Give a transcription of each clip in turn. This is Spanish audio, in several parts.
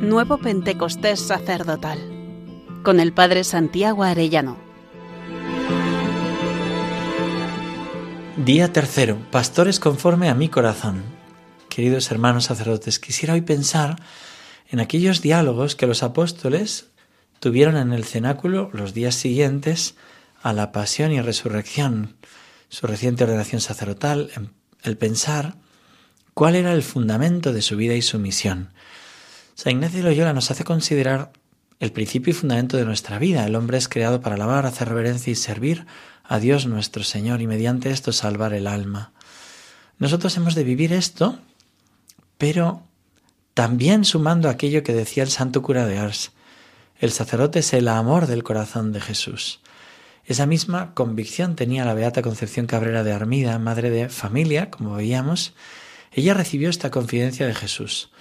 Nuevo Pentecostés Sacerdotal con el Padre Santiago Arellano. Día tercero, pastores conforme a mi corazón. Queridos hermanos sacerdotes, quisiera hoy pensar en aquellos diálogos que los apóstoles tuvieron en el cenáculo los días siguientes a la pasión y resurrección, su reciente ordenación sacerdotal, el pensar cuál era el fundamento de su vida y su misión. San Ignacio Loyola nos hace considerar el principio y fundamento de nuestra vida. El hombre es creado para alabar, hacer reverencia y servir a Dios nuestro Señor y mediante esto salvar el alma. Nosotros hemos de vivir esto, pero también sumando aquello que decía el santo cura de Ars. El sacerdote es el amor del corazón de Jesús. Esa misma convicción tenía la beata Concepción Cabrera de Armida, madre de familia, como veíamos. Ella recibió esta confidencia de Jesús.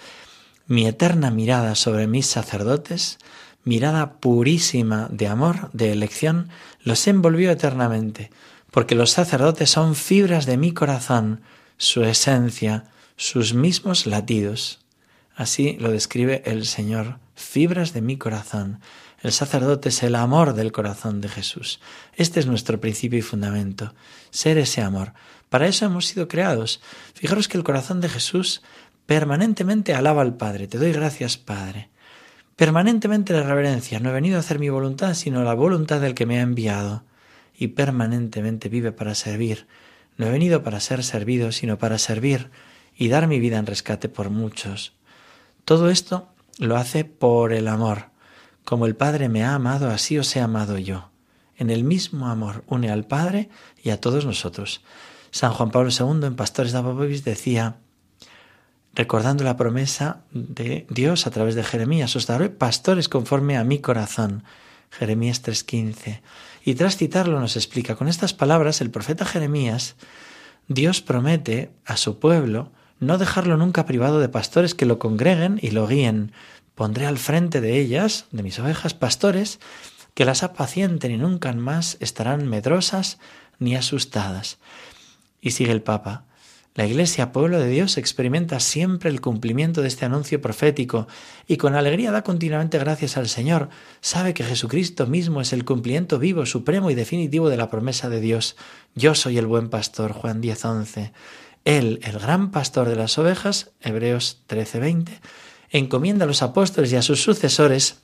Mi eterna mirada sobre mis sacerdotes, mirada purísima de amor, de elección, los envolvió eternamente, porque los sacerdotes son fibras de mi corazón, su esencia, sus mismos latidos. Así lo describe el Señor, fibras de mi corazón. El sacerdote es el amor del corazón de Jesús. Este es nuestro principio y fundamento, ser ese amor. Para eso hemos sido creados. Fijaros que el corazón de Jesús permanentemente alaba al Padre. Te doy gracias, Padre. Permanentemente la reverencia. No he venido a hacer mi voluntad, sino la voluntad del que me ha enviado. Y permanentemente vive para servir. No he venido para ser servido, sino para servir y dar mi vida en rescate por muchos. Todo esto lo hace por el amor como el Padre me ha amado, así os he amado yo. En el mismo amor une al Padre y a todos nosotros. San Juan Pablo II en Pastores de Apopovis decía, recordando la promesa de Dios a través de Jeremías, os daré pastores conforme a mi corazón. Jeremías 3:15. Y tras citarlo nos explica, con estas palabras el profeta Jeremías, Dios promete a su pueblo no dejarlo nunca privado de pastores que lo congreguen y lo guíen, Pondré al frente de ellas, de mis ovejas, pastores que las apacienten y nunca más estarán medrosas ni asustadas. Y sigue el Papa. La Iglesia, pueblo de Dios, experimenta siempre el cumplimiento de este anuncio profético y con alegría da continuamente gracias al Señor. Sabe que Jesucristo mismo es el cumplimiento vivo, supremo y definitivo de la promesa de Dios. Yo soy el buen pastor, Juan 10:11. Él, el gran pastor de las ovejas, Hebreos 13:20 encomienda a los apóstoles y a sus sucesores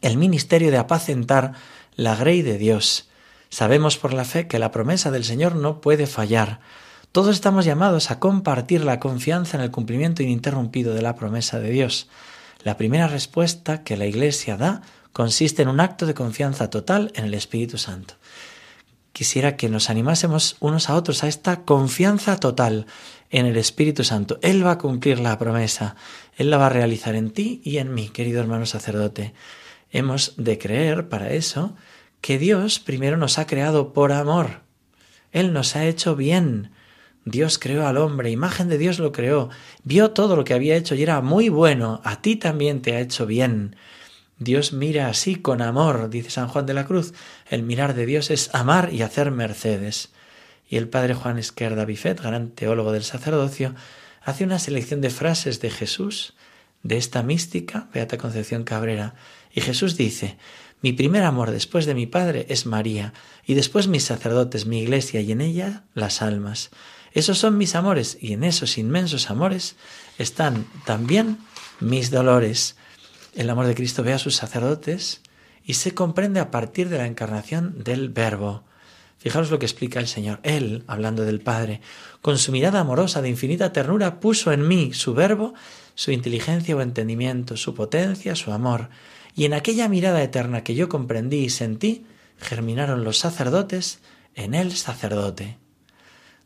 el ministerio de apacentar la grey de Dios. Sabemos por la fe que la promesa del Señor no puede fallar. Todos estamos llamados a compartir la confianza en el cumplimiento ininterrumpido de la promesa de Dios. La primera respuesta que la Iglesia da consiste en un acto de confianza total en el Espíritu Santo. Quisiera que nos animásemos unos a otros a esta confianza total en el Espíritu Santo. Él va a cumplir la promesa, Él la va a realizar en ti y en mí, querido hermano sacerdote. Hemos de creer para eso que Dios primero nos ha creado por amor. Él nos ha hecho bien. Dios creó al hombre, imagen de Dios lo creó, vio todo lo que había hecho y era muy bueno, a ti también te ha hecho bien. Dios mira así con amor, dice San Juan de la Cruz. El mirar de Dios es amar y hacer mercedes y el padre Juan Esquerda Bifet, gran teólogo del sacerdocio, hace una selección de frases de Jesús, de esta mística, Beata Concepción Cabrera, y Jesús dice, mi primer amor después de mi Padre es María, y después mis sacerdotes, mi iglesia, y en ella las almas. Esos son mis amores, y en esos inmensos amores están también mis dolores. El amor de Cristo ve a sus sacerdotes y se comprende a partir de la encarnación del Verbo. Fijaros lo que explica el Señor. Él, hablando del Padre, con su mirada amorosa de infinita ternura, puso en mí su verbo, su inteligencia o entendimiento, su potencia, su amor. Y en aquella mirada eterna que yo comprendí y sentí, germinaron los sacerdotes en el sacerdote.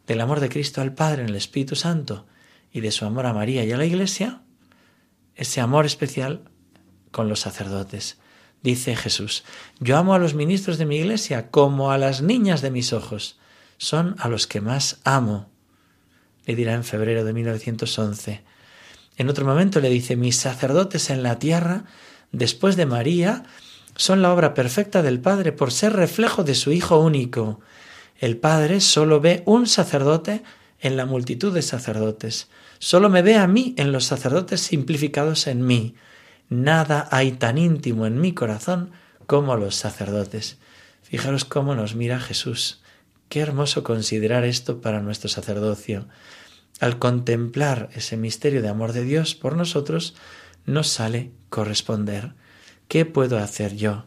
Del amor de Cristo al Padre en el Espíritu Santo y de su amor a María y a la Iglesia, ese amor especial con los sacerdotes. Dice Jesús, yo amo a los ministros de mi iglesia como a las niñas de mis ojos. Son a los que más amo. Le dirá en febrero de 1911. En otro momento le dice, mis sacerdotes en la tierra, después de María, son la obra perfecta del Padre por ser reflejo de su Hijo único. El Padre solo ve un sacerdote en la multitud de sacerdotes. Solo me ve a mí en los sacerdotes simplificados en mí. Nada hay tan íntimo en mi corazón como los sacerdotes. Fijaros cómo nos mira Jesús. Qué hermoso considerar esto para nuestro sacerdocio. Al contemplar ese misterio de amor de Dios por nosotros, nos sale corresponder. ¿Qué puedo hacer yo?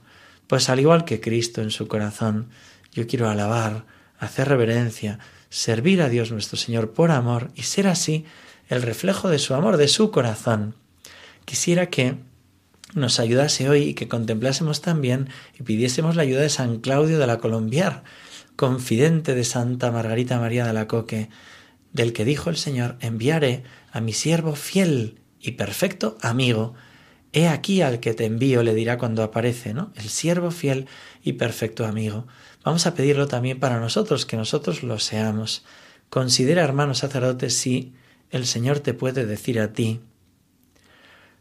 Pues al igual que Cristo en su corazón, yo quiero alabar, hacer reverencia, servir a Dios nuestro Señor por amor y ser así el reflejo de su amor, de su corazón. Quisiera que nos ayudase hoy y que contemplásemos también y pidiésemos la ayuda de San Claudio de la Colombiar, confidente de Santa Margarita María de la Coque, del que dijo el Señor, enviaré a mi siervo fiel y perfecto amigo. He aquí al que te envío, le dirá cuando aparece, ¿no? El siervo fiel y perfecto amigo. Vamos a pedirlo también para nosotros, que nosotros lo seamos. Considera, hermanos sacerdotes, si el Señor te puede decir a ti,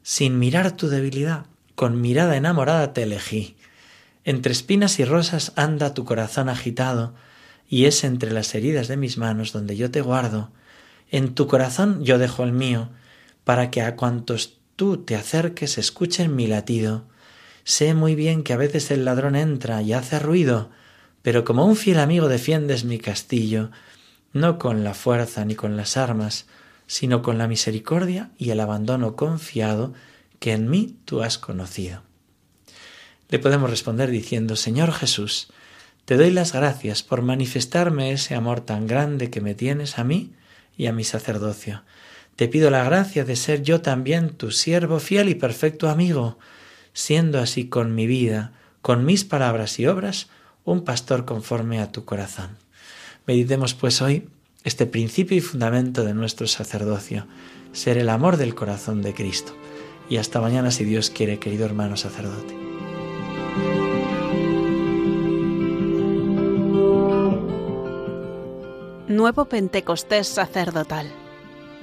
sin mirar tu debilidad, con mirada enamorada te elegí. Entre espinas y rosas anda tu corazón agitado, y es entre las heridas de mis manos donde yo te guardo. En tu corazón yo dejo el mío, para que a cuantos tú te acerques escuchen mi latido. Sé muy bien que a veces el ladrón entra y hace ruido, pero como un fiel amigo defiendes mi castillo, no con la fuerza ni con las armas, sino con la misericordia y el abandono confiado que en mí tú has conocido. Le podemos responder diciendo, Señor Jesús, te doy las gracias por manifestarme ese amor tan grande que me tienes a mí y a mi sacerdocio. Te pido la gracia de ser yo también tu siervo fiel y perfecto amigo, siendo así con mi vida, con mis palabras y obras, un pastor conforme a tu corazón. Meditemos pues hoy este principio y fundamento de nuestro sacerdocio, ser el amor del corazón de Cristo. Y hasta mañana si Dios quiere, querido hermano sacerdote. Nuevo Pentecostés sacerdotal